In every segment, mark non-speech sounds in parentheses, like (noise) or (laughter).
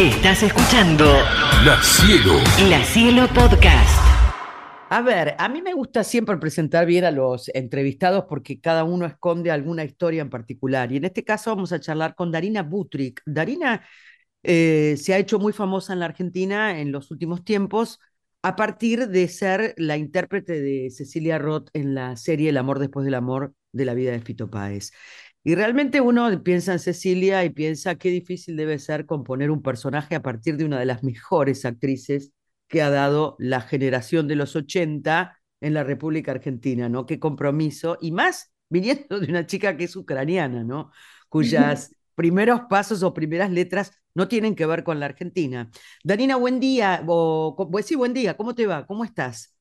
Estás escuchando La Cielo. La Cielo Podcast. A ver, a mí me gusta siempre presentar bien a los entrevistados porque cada uno esconde alguna historia en particular. Y en este caso vamos a charlar con Darina Butrick. Darina eh, se ha hecho muy famosa en la Argentina en los últimos tiempos a partir de ser la intérprete de Cecilia Roth en la serie El amor después del amor de la vida de Fito Páez. Y realmente uno piensa en Cecilia y piensa qué difícil debe ser componer un personaje a partir de una de las mejores actrices que ha dado la generación de los 80 en la República Argentina, ¿no? Qué compromiso, y más viniendo de una chica que es ucraniana, ¿no? Cuyas primeros pasos o primeras letras no tienen que ver con la Argentina. Danina, buen día, o, pues sí, buen día, ¿cómo te va? ¿Cómo estás?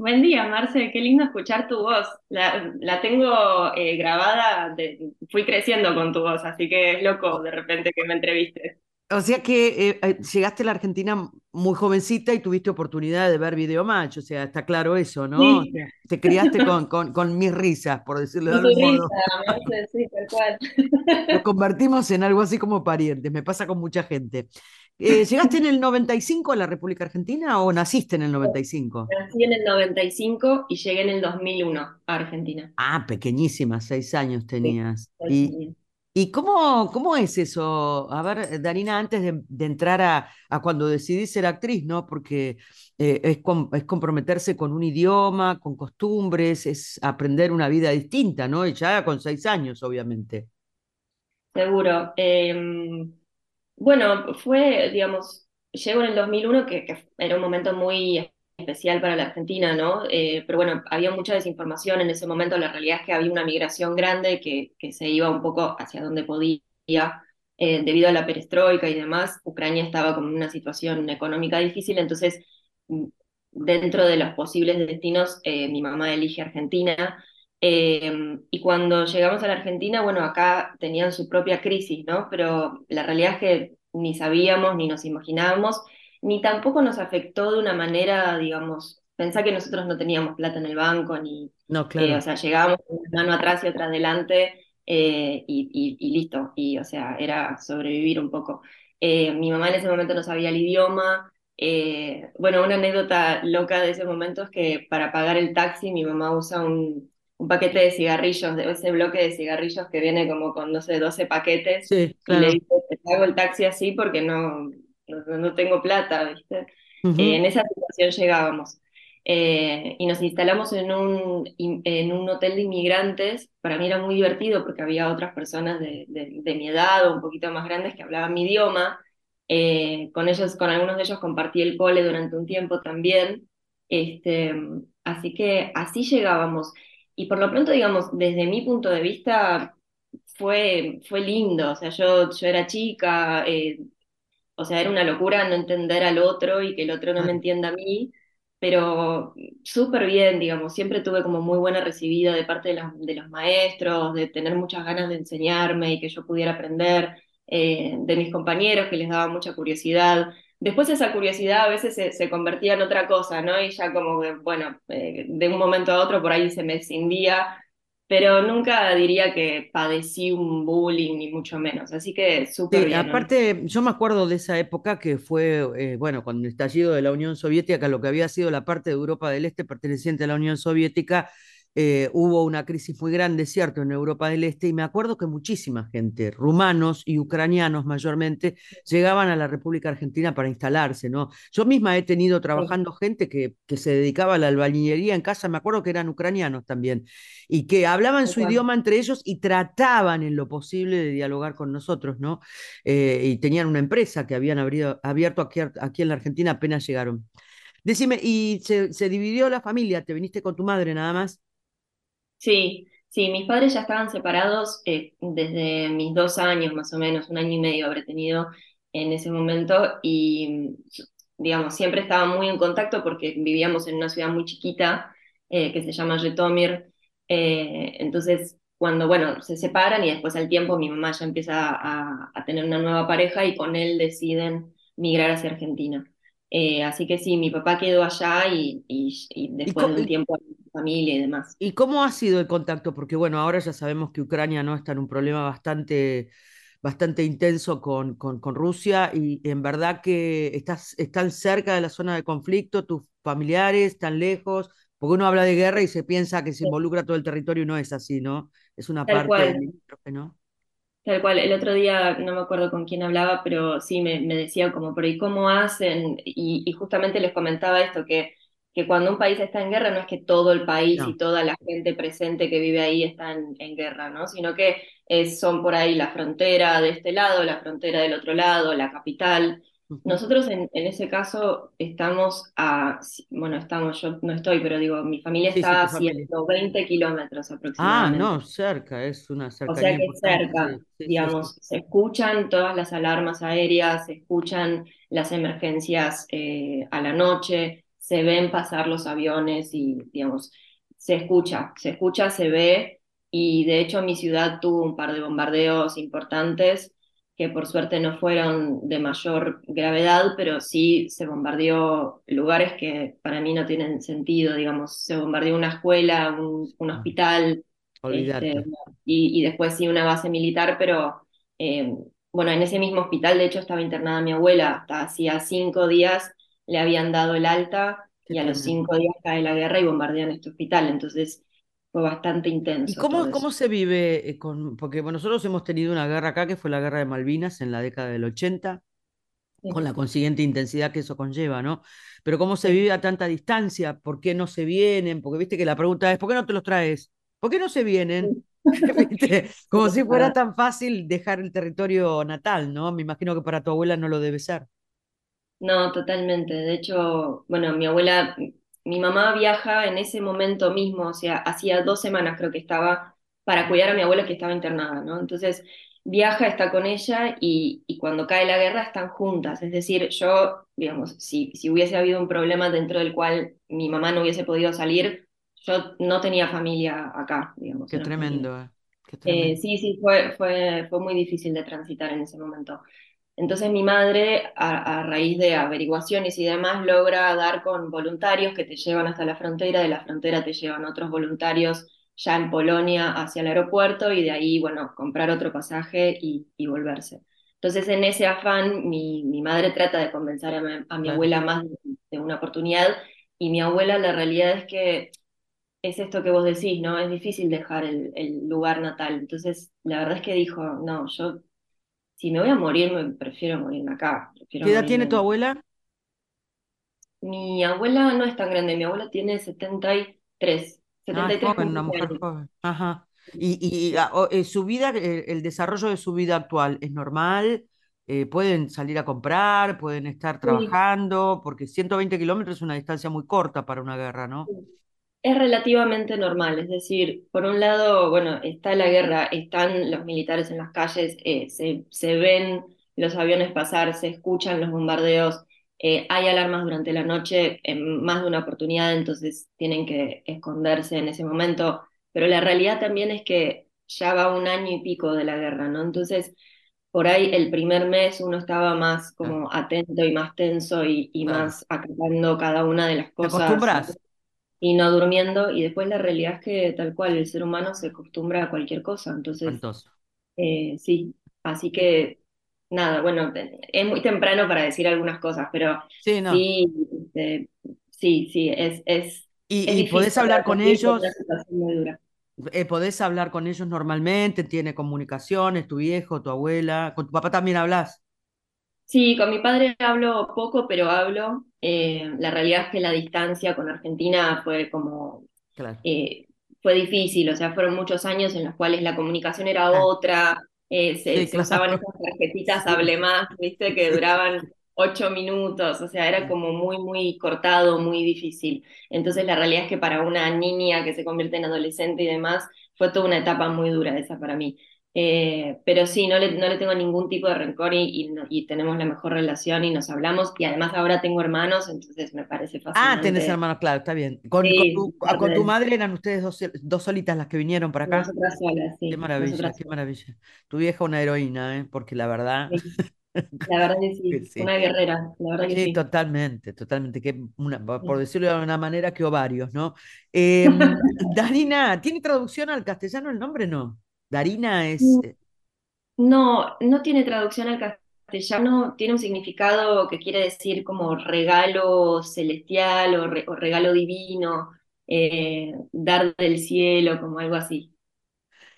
Buen día, Marce, qué lindo escuchar tu voz. La, la tengo eh, grabada, de, fui creciendo con tu voz, así que es loco de repente que me entrevistes. O sea que eh, eh, llegaste a la Argentina muy jovencita y tuviste oportunidad de ver Video Match, o sea, está claro eso, ¿no? Sí. Te criaste con, con, con mis risas, por decirlo de Tu algún risa, modo. Marce, sí, tal cual. Nos convertimos en algo así como parientes, me pasa con mucha gente. Eh, ¿Llegaste en el 95 a la República Argentina o naciste en el 95? Nací en el 95 y llegué en el 2001 a Argentina. Ah, pequeñísima, seis años tenías. ¿Y, y cómo, cómo es eso? A ver, Darina, antes de, de entrar a, a cuando decidí ser actriz, ¿no? Porque eh, es, com- es comprometerse con un idioma, con costumbres, es aprender una vida distinta, ¿no? Y ya con seis años, obviamente. Seguro. Eh, bueno, fue, digamos, llego en el 2001, que, era un momento muy especial para la Argentina, ¿no? Eh, pero bueno, había mucha desinformación en ese momento. La realidad es que había una migración grande que, se iba un poco hacia donde podía, eh, debido a la perestroika y demás. Ucrania estaba como en una situación económica difícil, entonces, mm, dentro de los posibles destinos, eh, mi mamá elige Argentina. Y cuando llegamos a la Argentina, bueno, acá tenían su propia crisis, ¿no? Pero la realidad es que ni sabíamos, ni nos imaginábamos, ni tampoco nos afectó de una manera, digamos, pensá que nosotros no teníamos plata en el banco, ni, No, eh, claro. o sea, llegábamos con una mano atrás y otra adelante, eh, y, y- y listo, y o sea, era sobrevivir un poco. Eh, mi mamá en ese momento no sabía el idioma. bueno, una anécdota loca de ese momento es que para pagar el taxi mi mamá usa un, un paquete de cigarrillos, de ese bloque de cigarrillos que viene como con, no sé, 12 paquetes, Sí, y le claro. dice, te pago el taxi así porque no, no, no tengo plata, ¿viste? Ujú. Eh, en esa situación llegábamos. Eh, y nos instalamos en un, in- en un hotel de inmigrantes. Para mí era muy divertido porque había otras personas de, de- de mi edad o un poquito más grandes que hablaban mi idioma. Eh, con ellos, con algunos de ellos compartí el cole durante un tiempo también. Este, así que así llegábamos. Y por lo pronto, digamos, desde mi punto de vista, fue, fue lindo. O sea, yo, yo era chica, eh, o sea, era una locura no entender al otro y que el otro no me entienda a mí, pero súper bien, digamos, siempre tuve como muy buena recibida de parte de los, de los maestros, de tener muchas ganas de enseñarme y que yo pudiera aprender, eh, de mis compañeros que les daba mucha curiosidad. Después esa curiosidad a veces se, se convertía en otra cosa, ¿no? Y ya como que, bueno, eh, de un momento a otro por ahí se me escindía, pero nunca diría que padecí un bullying, ni mucho menos. Así que súper Sí, bien, ¿no? aparte, yo me acuerdo de esa época que fue, eh, bueno, con el estallido de la Unión Soviética, lo que había sido la parte de Europa del Este perteneciente a la Unión Soviética, eh, hubo una crisis muy grande, cierto, en Europa del Este, y me acuerdo que muchísima gente, rumanos y ucranianos mayormente, llegaban a la República Argentina para instalarse, ¿no? Yo misma he tenido trabajando gente que, que se dedicaba a la albañilería en casa, me acuerdo que eran ucranianos también, y que hablaban su idioma entre ellos y trataban en lo posible de dialogar con nosotros, ¿no? Eh, y tenían una empresa que habían abrido- abierto aquí, aquí en la Argentina apenas llegaron. Decime, ¿y se, se dividió la familia? ¿Te viniste con tu madre nada más? Sí, sí, mis padres ya estaban separados eh, desde mis dos años más o menos, un año y medio habré tenido en ese momento y, digamos, siempre estaba muy en contacto porque vivíamos en una ciudad muy chiquita eh, que se llama Jytomyr. Eh, entonces, cuando, bueno, se separan y después al tiempo mi mamá ya empieza a, a tener una nueva pareja y con él deciden migrar hacia Argentina. Eh, así que sí, mi papá quedó allá y, y, y ¿Y, después de un tiempo familia y demás. y cómo ha sido el contacto? Porque bueno, ahora ya sabemos que Ucrania no está en un problema bastante bastante intenso con, con, con Rusia y en verdad que estás, están cerca de la zona de conflicto, tus familiares están lejos, porque uno habla de guerra y se piensa que se involucra todo el territorio y no es así, ¿no? Es una Tal parte cual. ¿no? Tal cual, el otro día no me acuerdo con quién hablaba, pero sí me, me decía como, pero ¿y cómo hacen? Y, y justamente les comentaba esto, que, que cuando un país está en guerra no es que todo el país y No. toda la gente presente que vive ahí está en, en guerra, ¿no? Sino que es- son por ahí la frontera de este lado, la frontera del otro lado, la capital. Nosotros en, en ese caso estamos a, bueno, estamos, yo no estoy, pero digo, mi familia Sí, sí, está tu a familia. 120 kilómetros Ah, aproximadamente. no, cerca, es una O sea que cerca, sí, sí, sí, sí. digamos, se escuchan todas las alarmas aéreas, se escuchan las emergencias eh, a la noche, se ven pasar los aviones y, digamos, se escucha, se escucha, se ve. Y de hecho mi ciudad tuvo un par de bombardeos importantes que por suerte no fueron de mayor gravedad, pero sí se bombardeó lugares que para mí no tienen sentido, digamos, se bombardeó una escuela, un, un Ah, hospital este, y después sí una base militar, pero eh, bueno, en ese mismo hospital de hecho estaba internada mi abuela, hasta hacía cinco días le habían dado el alta y a los cinco días cae la guerra y bombardean este hospital, entonces fue bastante ¿Y intenso todo cómo, cómo se vive eh, con, porque bueno, nosotros hemos tenido una guerra acá que fue la guerra de Malvinas en la década del 80, con la consiguiente intensidad que eso conlleva, ¿no? Pero cómo se vive a tanta distancia, ¿por qué no se vienen? Porque viste que la pregunta es, ¿por qué no te los traes? ¿Por qué no se vienen? (laughs) Como si fuera tan fácil dejar el territorio natal, ¿no? Me imagino que para tu abuela no lo debe ser. No, totalmente. De hecho, bueno, mi abuela, mi mamá viaja en ese momento mismo, o sea, hacía dos semanas creo que estaba para cuidar a mi abuela que estaba internada, ¿no? Entonces, viaja, está con ella y, y cuando cae la guerra están juntas. Es decir, yo, digamos, si, si hubiese habido un problema dentro del cual mi mamá no hubiese podido salir, yo no tenía familia acá, digamos, Qué tremendo, eh, Qué Eh, tremendo. sí, sí, fue, fue, fue muy difícil de transitar en ese momento. Entonces mi madre, a, a raíz de averiguaciones y demás, logra dar con voluntarios que te llevan hasta la frontera, de la frontera te llevan otros voluntarios ya en Polonia hacia el aeropuerto y de ahí, bueno, comprar otro pasaje y, y volverse. Entonces en ese afán mi, mi madre trata de convencer a mi, a mi Claro. abuela más de, de una oportunidad y mi abuela la realidad es que es esto que vos decís, ¿no? Es difícil dejar el, el lugar natal. Entonces, la verdad es que dijo, no, yo si me voy a morir, me prefiero morirme acá, prefiero ¿Qué edad tiene tu abuela? Mi abuela no es tan grande, mi abuela tiene setenta setenta y tres Ah, joven, una mujer joven. Ajá. Y, y ah, eh, su vida, eh, el desarrollo de su vida actual es normal. Eh, pueden salir a comprar, pueden estar Sí, trabajando, porque 120 kilómetros es una distancia muy corta para una guerra, ¿no? Es relativamente normal, es decir, por un lado, bueno, está la guerra, están los militares en las calles, eh, se, se ven los aviones pasar, se escuchan los bombardeos, eh, hay alarmas durante la noche en más de una oportunidad, entonces tienen que esconderse en ese momento, pero la realidad también es que ya va un año y pico de la guerra, ¿no? Entonces, por ahí el primer mes uno estaba más como atento y más tenso y, y más acatando cada una de las ¿Te cosas acostumbras? Y no durmiendo, y después la realidad es que tal cual el ser humano se acostumbra a cualquier cosa, entonces eh, sí, así que nada, bueno, es muy temprano para decir algunas cosas, pero Sí, no. sí, este, sí, sí, es, es, es ¿Y, podés hablar con ellos? Eh, ¿podés hablar con ellos normalmente? ¿Tiene comunicaciones? ¿Tu viejo, tu abuela? ¿Con tu papá también hablas? Sí, con mi padre hablo poco, pero hablo. Eh, la realidad es que la distancia con Argentina fue como Claro. eh, fue difícil, o sea, fueron muchos años en los cuales la comunicación era Ah, otra, eh, se, sí, se usaban esas tarjetitas (laughs) Hable Más, ¿viste? Que duraban (laughs) ocho minutos, o sea, era como muy, muy cortado, muy difícil. Entonces, la realidad es que para una niña que se convierte en adolescente y demás, fue toda una etapa muy dura esa para mí. Eh, pero sí, no le, no le tengo ningún tipo de rencor y, y, no- y tenemos la mejor relación y nos hablamos. Y además ahora tengo hermanos, entonces me parece Ah, tenés hermanos, claro, está bien. Con, con tu, ah, con tu madre eran ustedes dos, dos solitas las que vinieron para acá. nosotras solas, Qué sí, maravilla, nosotras qué solas. maravilla. Tu vieja una heroína, ¿eh? Porque la verdad, Sí, la verdad que (laughs) que sí, sí. una guerrera, la verdad que Sí, totalmente, totalmente. Que una, por decirlo de una manera, que ovarios, ¿no? (laughs) Em, Darina, ¿tiene traducción al castellano el nombre? No. Darina es. Eh, No, no tiene traducción al castellano, tiene un significado que quiere decir como regalo celestial o, regalo divino, eh, dar del cielo, como algo así.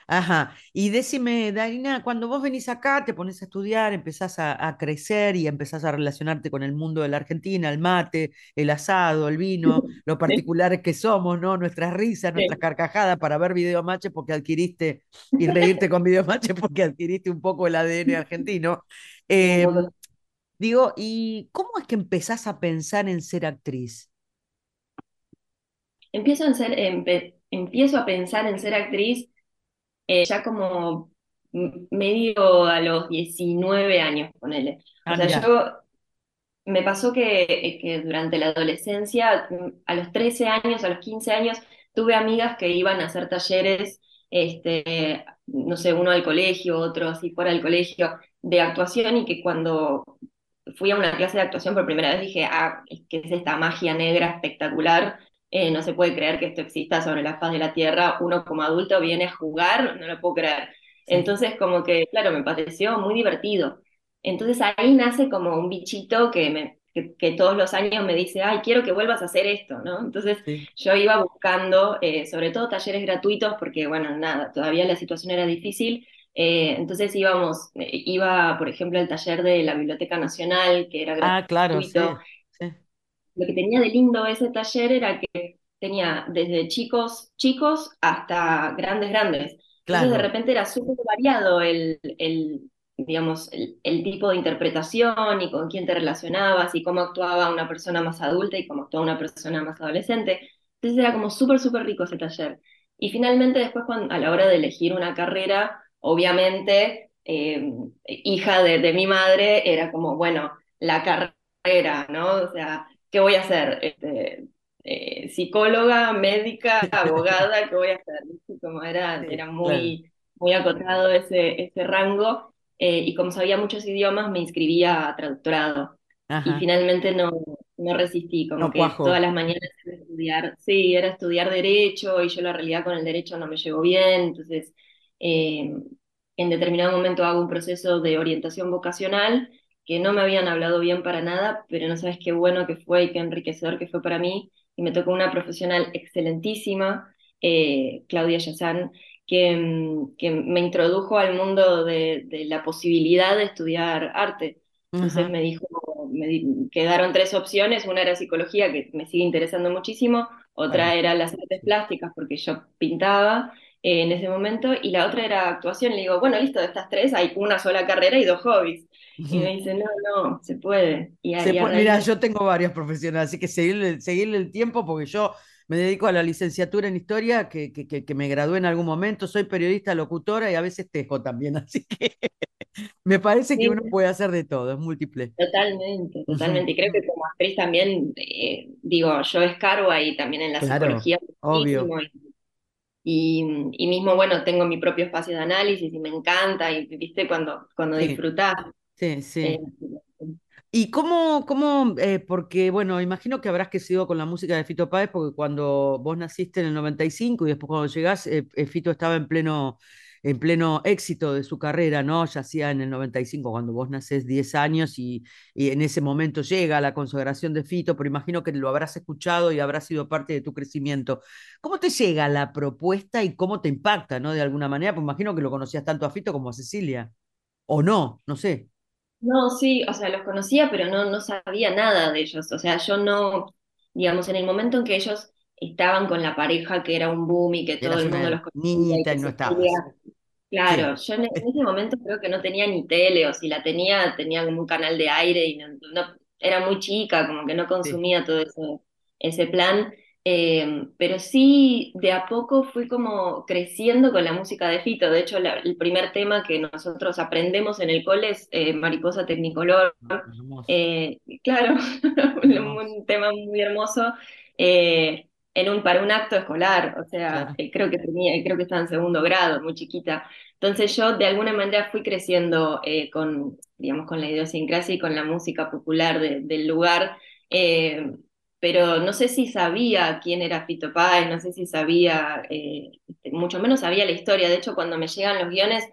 Ajá. Y decime, Darina, cuando vos venís acá, te pones a estudiar, empezás a, crecer y empezás a relacionarte con el mundo de la Argentina, el mate, el asado, el vino, (laughs) lo particulares que somos, ¿no? Nuestras risas, nuestras carcajadas para ver videomache porque adquiriste y reírte (laughs) con videomache porque adquiriste un poco el ADN argentino. Em, digo, ¿y cómo es que empezás a pensar en ser actriz? Empiezo, en ser, empiezo a pensar en ser actriz eh, ya como medio a los 19 años, ponele. O ah, sea, yo me pasó que, que, durante la adolescencia, a los 13 años, a los 15 años, tuve amigas que iban a hacer talleres, este, no sé, uno al colegio, otro así fuera del colegio, de actuación y que cuando fui a una clase de actuación por primera vez dije, ah, ¿qué es esta magia negra espectacular? Eh, no se puede creer que esto exista sobre la faz de la Tierra, uno como adulto viene a jugar, no lo puedo creer. Entonces, como que, claro, me pareció muy divertido. Entonces ahí nace como un bichito que, me, que, todos los años me dice, ay, quiero que vuelvas a hacer esto, ¿no? Entonces yo iba buscando, eh, sobre todo talleres gratuitos, porque, bueno, nada, todavía la situación era difícil. Eh, entonces íbamos, iba, por ejemplo, al taller de la Biblioteca Nacional, que era gratuito. Ah, claro, sí lo que tenía de lindo ese taller era que tenía desde chicos chicos hasta grandes grandes. Entonces de repente era súper variado el, el digamos, el, tipo de interpretación y con quién te relacionabas y cómo actuaba una persona más adulta y cómo actuaba una persona más adolescente. Entonces era como súper, súper rico ese taller. Y finalmente después cuando, a la hora de elegir una carrera, obviamente, eh, hija de, de mi madre, era como, bueno, la carrera, ¿no? O sea, ¿qué voy a hacer? Este, eh, psicóloga, médica, (laughs) abogada, ¿qué voy a hacer? Como era, era muy, muy acotado ese, ese rango eh, y como sabía muchos idiomas me inscribía a traductorado. Y finalmente no, no resistí, como que todas las mañanas era estudiar, sí, era estudiar derecho y yo la realidad con el derecho no me llevo bien, entonces eh, en determinado momento hago un proceso de orientación vocacional que no me habían hablado bien para nada, pero no sabes qué bueno que fue y qué enriquecedor que fue para mí. Y me tocó una profesional excelentísima, eh, Claudia Yazán, que, mm, que, me introdujo al mundo de, la posibilidad de estudiar arte. Entonces me dijo, me quedaron tres opciones, una era psicología, que me sigue interesando muchísimo, otra era las artes plásticas, porque yo pintaba, eh, en ese momento, y la otra era actuación. Le digo, bueno, listo, de estas tres hay una sola carrera y dos hobbies. Y me dice, no, no, se puede. Y, Mira, yo tengo varias profesiones, así que seguirle, seguirle el tiempo porque yo me dedico a la licenciatura en historia, que, que, que, me gradué en algún momento, soy periodista, locutora y a veces tejo también, (laughs) así que me parece que uno puede hacer de todo, es múltiple. Totalmente, totalmente. Y creo que como actriz también, eh, digo, yo escarbo ahí también en la psicología. Obvio. Y, y, mismo, bueno, tengo mi propio espacio de análisis y me encanta, y viste, cuando, cuando disfrutás. Sí, sí. Eh, ¿Y cómo, cómo eh, porque, bueno, imagino que habrás crecido con la música de Fito Páez, porque cuando vos naciste en el 95 y después cuando llegás, eh, Fito estaba en pleno, en pleno éxito de su carrera, ¿no? Ya hacía en el 95, cuando vos nacés 10 años y, y, en ese momento llega la consagración de Fito, pero imagino que lo habrás escuchado y habrá sido parte de tu crecimiento. ¿Cómo te llega la propuesta y cómo te impacta, ¿no? De alguna manera, pues imagino que lo conocías tanto a Fito como a Cecilia, o no, no sé. No, sí, o sea, los conocía, pero no, no sabía nada de ellos. O sea, yo no, digamos, en el momento en que ellos estaban con la pareja, que era un boom y que todo el mundo los conocía. y no estaba. Claro, yo en, ese momento creo que no tenía ni tele, o si la tenía, tenía como un canal de aire y no, era muy chica, como que no consumía todo ese, ese plan. Eh, pero sí, de a poco fui como creciendo con la música de Fito. De hecho, el primer tema que nosotros aprendemos en el cole es eh, Mariposa Tecnicolor. Ah, eh, claro, (laughs) un tema muy hermoso. En un, para un acto escolar, o sea, creo que tenía, creo que estaba en segundo grado, muy chiquita. Entonces yo de alguna manera fui creciendo con, digamos, con la idiosincrasia y con la música popular del lugar pero no sé si sabía quién era Fito Páez, no sé si sabía, eh, este, mucho menos sabía la historia. De hecho, cuando me llegan los guiones,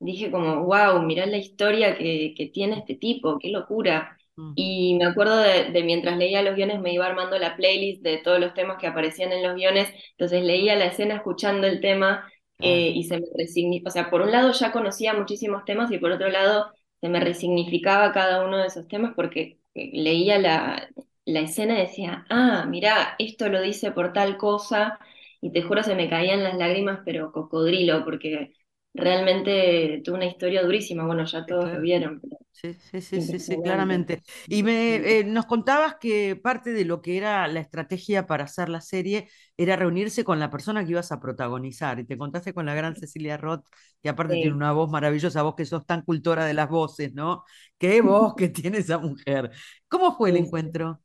dije como, wow, mirá la historia que, que tiene este tipo, qué locura. Y me acuerdo de, de mientras leía los guiones me iba armando la playlist de todos los temas que aparecían en los guiones, entonces leía la escena escuchando el tema eh, y se me resignificaba, o sea, por un lado ya conocía muchísimos temas y por otro lado se me resignificaba cada uno de esos temas porque eh, leía la, la escena y decía, ah, mirá, esto lo dice por tal cosa, y te juro se me caían las lágrimas, pero cocodrilo, porque realmente tuvo una historia durísima, bueno, ya todos lo vieron, pero Sí, sí, sí, sí, sí, claramente. Y me, eh, nos contabas que parte de lo que era la estrategia para hacer la serie era reunirse con la persona que ibas a protagonizar. Y te contaste con la gran Cecilia Roth, que aparte tiene una voz maravillosa, vos que sos tan cultora de las voces, ¿no? Qué voz que (laughs) tiene esa mujer. ¿Cómo fue el encuentro?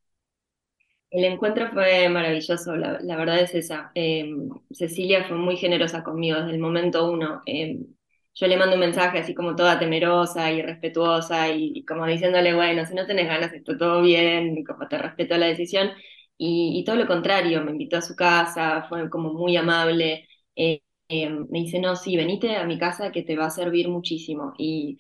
El encuentro fue maravilloso, la, verdad es esa. Eh, Cecilia fue muy generosa conmigo desde el momento uno. Eh, yo le mando un mensaje así como toda temerosa y respetuosa y, y como diciéndole, bueno, si no tenés ganas, está todo bien, como te respeto la decisión. Y, todo lo contrario, me invitó a su casa, fue como muy amable. Eh, me dice, no, sí, venite a mi casa que te va a servir muchísimo. Y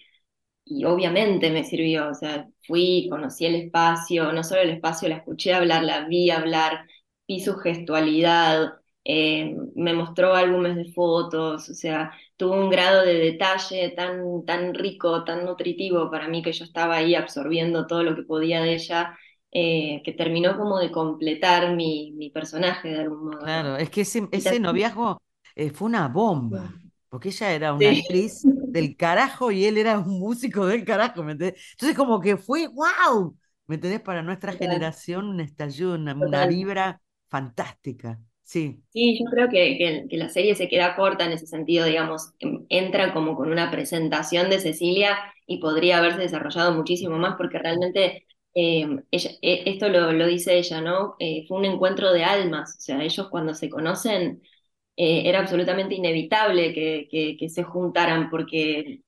y obviamente me sirvió, o sea, fui, conocí el espacio, no solo el espacio, la escuché hablar, la vi hablar, vi su gestualidad, eh, me mostró álbumes de fotos, o sea, tuvo un grado de detalle tan, tan rico, tan nutritivo para mí que yo estaba ahí absorbiendo todo lo que podía de ella, eh, que terminó como de completar mi, mi personaje de algún modo. Claro, es que ese, ese noviazgo eh, fue una bomba, porque ella era una Sí. actriz del carajo y él era un músico del carajo, ¿me entendés? Entonces como que fue, wow, ¿me entendés? Para nuestra Total. generación un estallido, una, una vibra fantástica, sí, Sí, yo creo que, que- que la serie se queda corta en ese sentido, digamos, em, entra como con una presentación de Cecilia y podría haberse desarrollado muchísimo más porque realmente eh, ella, e- esto lo, lo dice ella, ¿no? Eh, fue un encuentro de almas, o sea, ellos cuando se conocen eh, era absolutamente inevitable que, que, que se juntaran porque,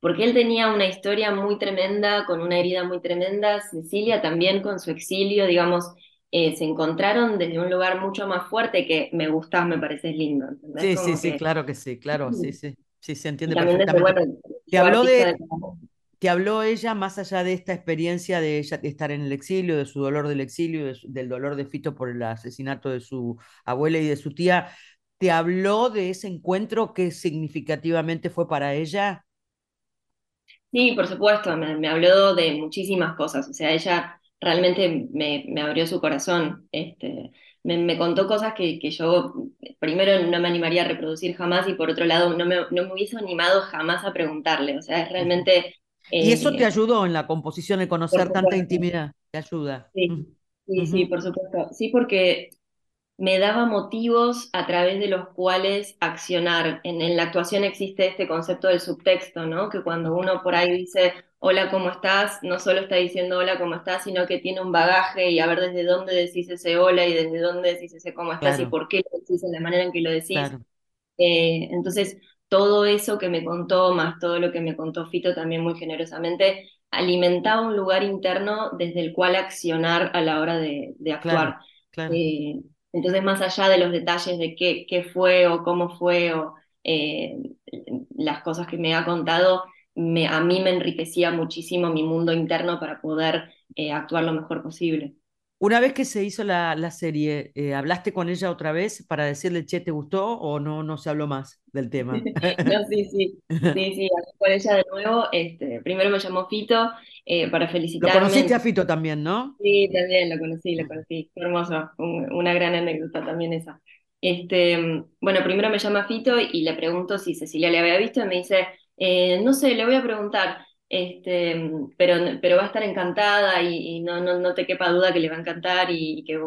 porque él tenía una historia muy tremenda, con una herida muy tremenda, Cecilia también con su exilio, digamos eh, se encontraron desde un lugar mucho más fuerte que me gustás, me pareces lindo, ¿entendés? sí, sí, Como sí, que- claro que sí, claro, (laughs) sí, sí, sí, se entiende desde, perfectamente. bueno, Te habló de, te habló ella más allá de esta experiencia de ella de estar en el exilio, de su dolor del exilio, de su- del dolor de Fito por el asesinato de su abuela y de su tía. ¿Te habló de ese encuentro que significativamente fue para ella? Sí, por supuesto, me, me habló de muchísimas cosas, o sea, ella realmente me, me abrió su corazón, este, me, me contó cosas que, que yo primero no me animaría a reproducir jamás y por otro lado no me, no me hubiese animado jamás a preguntarle, o sea, es realmente... Y eso te eh, ayudó en la composición, de conocer tanta intimidad, te ayuda. Sí, sí, sí, por supuesto. Sí, porque me daba motivos a través de los cuales accionar. En, en la actuación existe este concepto del subtexto, ¿no? Que cuando uno por ahí dice, hola, ¿cómo estás? No solo está diciendo hola, ¿cómo estás? Sino que tiene un bagaje y a ver desde dónde decís ese hola y desde dónde decís ese cómo estás y por qué lo decís en la manera en que lo decís. Claro, Eh, entonces, todo eso que me contó, más todo lo que me contó Fito también muy generosamente, alimentaba un lugar interno desde el cual accionar a la hora de, de actuar. claro. Eh, entonces, más allá de los detalles de qué, fue o cómo fue o eh, las cosas que me ha contado, me, a mí me enriquecía muchísimo mi mundo interno para poder eh, actuar lo mejor posible. Una vez que se hizo la, la serie, eh, ¿hablaste con ella otra vez para decirle, che, ¿te gustó o no, no se habló más del tema? (laughs) No, sí, sí, sí, sí, hablé con ella de nuevo. Este, primero me llamó Fito eh, para Lo felicitarme. conociste a Fito también, ¿no? Sí, también lo conocí, lo conocí. Hermoso, un- una gran anécdota también esa. Este, bueno, primero me llama Fito y le pregunto si Cecilia le había visto y me dice, eh, no sé, le voy a preguntar, este, pero, pero va a estar encantada y, no, no, no te quepa duda que le va a encantar y, que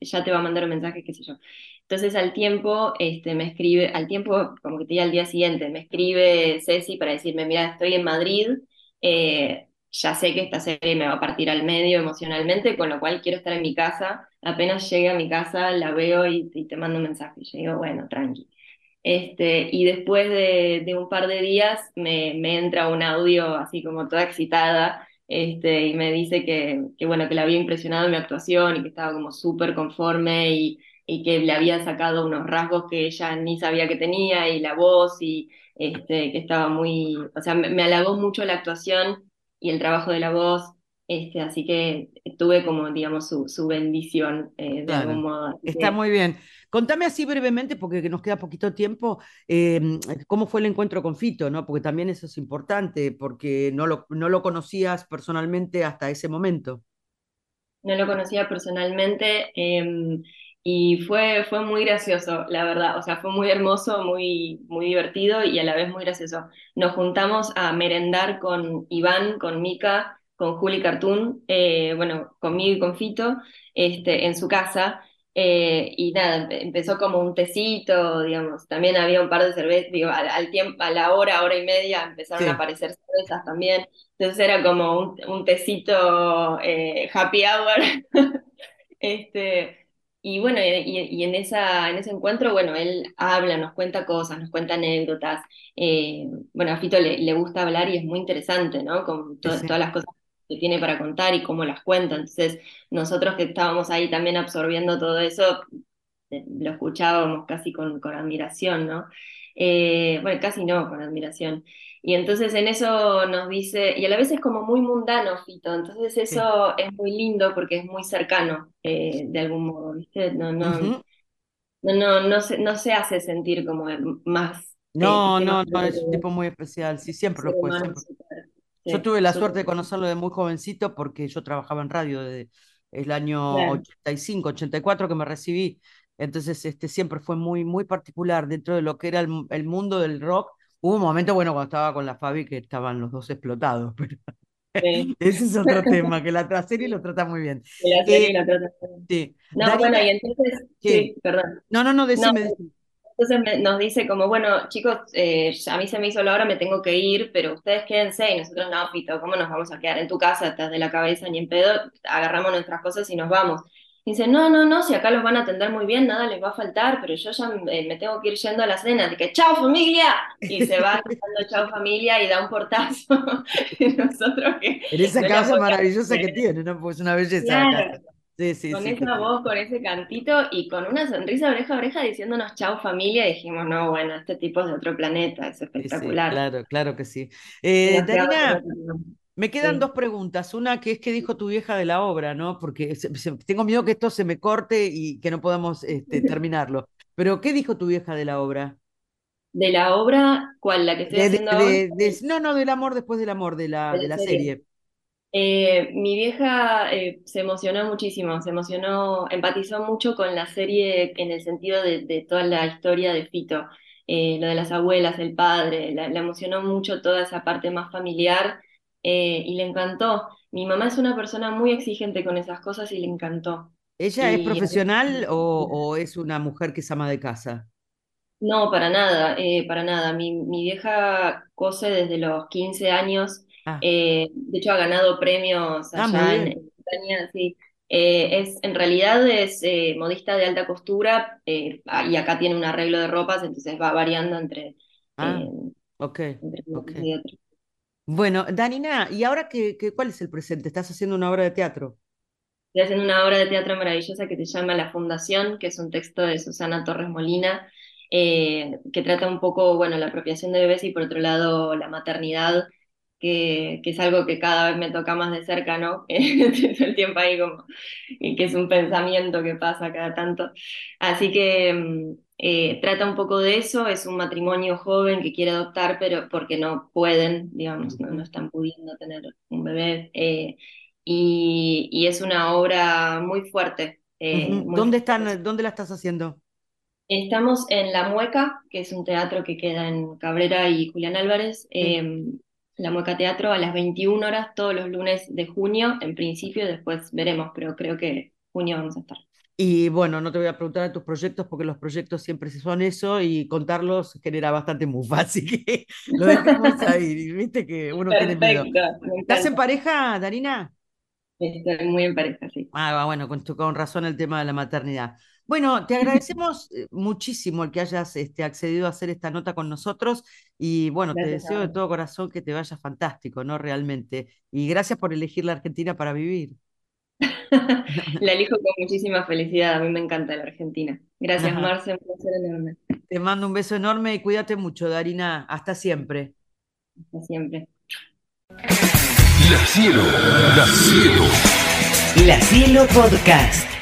ya te va a mandar un mensaje, qué sé yo. Entonces al tiempo, este, me escribe, al tiempo, como que te diga al día siguiente, me escribe Ceci para decirme, mira, estoy en Madrid, eh, ya sé que esta serie me va a partir al medio emocionalmente, con lo cual quiero estar en mi casa, apenas llegue a mi casa la veo y, y te mando un mensaje, y yo digo, bueno, tranqui. Este, y después de, un par de días me, me entra un audio así como toda excitada, este, y me dice que, que, bueno, que le había impresionado mi actuación y que estaba como súper conforme y que le había sacado unos rasgos que ella ni sabía que tenía y la voz y este, que estaba muy, o sea, me, halagó mucho la actuación y el trabajo de la voz, este, así que tuve como, digamos, su, su bendición eh, de algún modo. Está muy bien. Contame así brevemente, porque nos queda poquito tiempo, em, cómo fue el encuentro con Fito, ¿no? Porque también eso es importante, porque no lo, no lo conocías personalmente hasta ese momento. No lo conocía personalmente. Eh, y fue, fue muy gracioso, la verdad. O sea, fue muy hermoso, muy, muy divertido y a la vez muy gracioso. Nos juntamos a merendar con Iván, con Mika, con Juli Cartoon, eh, bueno, conmigo y con Fito, este, en su casa. Eh, y nada, empezó como un tecito, digamos. También había un par de cervezas, digo, al, tiempo, a la hora, hora y media empezaron a aparecer cervezas también. Entonces era como un, un tecito eh, happy hour. (laughs) este, y bueno, y, en, esa, en ese encuentro, bueno, él habla, nos cuenta cosas, nos cuenta anécdotas. Eh, bueno, a Fito le, gusta hablar y es muy interesante, ¿no? Con todas las cosas que tiene para contar y cómo las cuenta. Entonces, nosotros que estábamos ahí también absorbiendo todo eso, eh, lo escuchábamos casi con, con admiración, ¿no? Eh, bueno, casi no, con admiración. Y entonces en eso nos dice, y a la vez es como muy mundano, Fito, entonces eso es muy lindo porque es muy cercano eh, de algún modo, ¿viste? No, no, no, no, no, se, no se hace sentir como más... Eh, no, no, no, es un tipo muy especial, sí, siempre lo fue. Yo tuve la suerte de conocerlo de muy jovencito porque yo trabajaba en radio desde el año 85, 84 que me recibí. Entonces, este siempre fue muy, muy particular dentro de lo que era el, el mundo del rock Hubo un momento, bueno, cuando estaba con la Fabi que estaban los dos explotados, (laughs) pero ese es otro (laughs) tema, que la serie lo trata muy bien. La serie eh, lo trata muy bien. Sí. No, bueno, y entonces, sí, perdón. No, no, no, decime. Entonces nos dice como, bueno, chicos, eh, a mí se me hizo la hora, me tengo que ir, pero ustedes quédense y nosotros no, Pito, ¿cómo nos vamos a quedar en tu casa? Estás de la cabeza ni en pedo, agarramos nuestras cosas y nos vamos dice, no, no, no, si acá los van a atender muy bien, nada les va a faltar, pero yo ya me, eh, tengo que ir yendo a la cena. Dice, chao familia. Y se va (laughs) diciendo chao familia y da un portazo. (laughs) y nosotros que... En esa casa maravillosa que tiene, ¿no? Pues una belleza. Claro. Sí, sí, con esa voz, con ese cantito y con una sonrisa oreja a oreja diciéndonos chao familia, dijimos, no, bueno, este tipo es de otro planeta, es espectacular. claro, claro que sí. Eh, Darina, me quedan dos preguntas. Una que es que dijo tu vieja de la obra, ¿no? Porque tengo miedo que esto se me corte y que no podamos este, (laughs) terminarlo. Pero, ¿qué dijo tu vieja de la obra? ¿De la obra? ¿Cuál? ¿La que estoy haciendo no, no, del amor después del amor, de la, de la serie. Eh, mi vieja eh, se emocionó muchísimo, se emocionó, empatizó mucho con la serie en el sentido de, toda la historia de Fito, eh, lo de las abuelas, el padre, la, emocionó mucho toda esa parte más familiar eh, y le encantó. Mi mamá es una persona muy exigente con esas cosas y le encantó. ¿Ella es profesional (laughs) o, es una mujer que es ama de casa? No, para nada, para nada. Mi, mi, vieja cose desde los 15 años. Ah. Eh, de hecho, ha ganado premios ah, allá en, España. Sí. es, en realidad es modista de alta costura y acá tiene un arreglo de ropas, entonces va variando entre. Ah, ok. Bueno, Danina, ¿y ahora qué, cuál es el presente? ¿Estás haciendo una obra de teatro? Estoy haciendo una obra de teatro maravillosa que se llama La Fundación, que es un texto de Susana Torres Molina, eh, que trata un poco, bueno, la apropiación de bebés y por otro lado la maternidad, que, que es algo que cada vez me toca más de cerca, ¿no? (laughs) el tiempo ahí como, y que es un pensamiento que pasa cada tanto. Así que mm, eh, trata un poco de eso, es un matrimonio joven que quiere adoptar, pero porque no pueden, digamos, no, están pudiendo tener un bebé. Eh, y, es una obra muy fuerte. Eh, ¿Dónde, están, ¿Dónde la estás haciendo? Estamos en La Mueca, que es un teatro que queda en Cabrera y Julián Álvarez. Em, la Mueca Teatro a las 21 horas todos los lunes de junio, en principio, después veremos, pero creo que junio vamos a estar. Y bueno, no te voy a preguntar de tus proyectos porque los proyectos siempre son eso y contarlos genera bastante mufa, (laughs) así que lo dejamos ahí. Viste que uno tiene miedo. ¿Estás en pareja, Darina? Estoy muy en pareja, sí. Ah, bueno, con, con razón el tema de la maternidad. Bueno, te (laughs) agradecemos eh, muchísimo el que hayas este, accedido a hacer esta nota con nosotros y bueno, te deseo de todo corazón que te vaya fantástico, ¿no? Realmente. Y gracias por elegir la Argentina para vivir. (laughs) La elijo con muchísima felicidad, a mí me encanta la Argentina. Gracias, Ajá. Marce, un placer enorme. Te mando un beso enorme y cuídate mucho, Darina. Hasta siempre. Hasta siempre. La Cielo, La Cielo. La Cielo Podcast.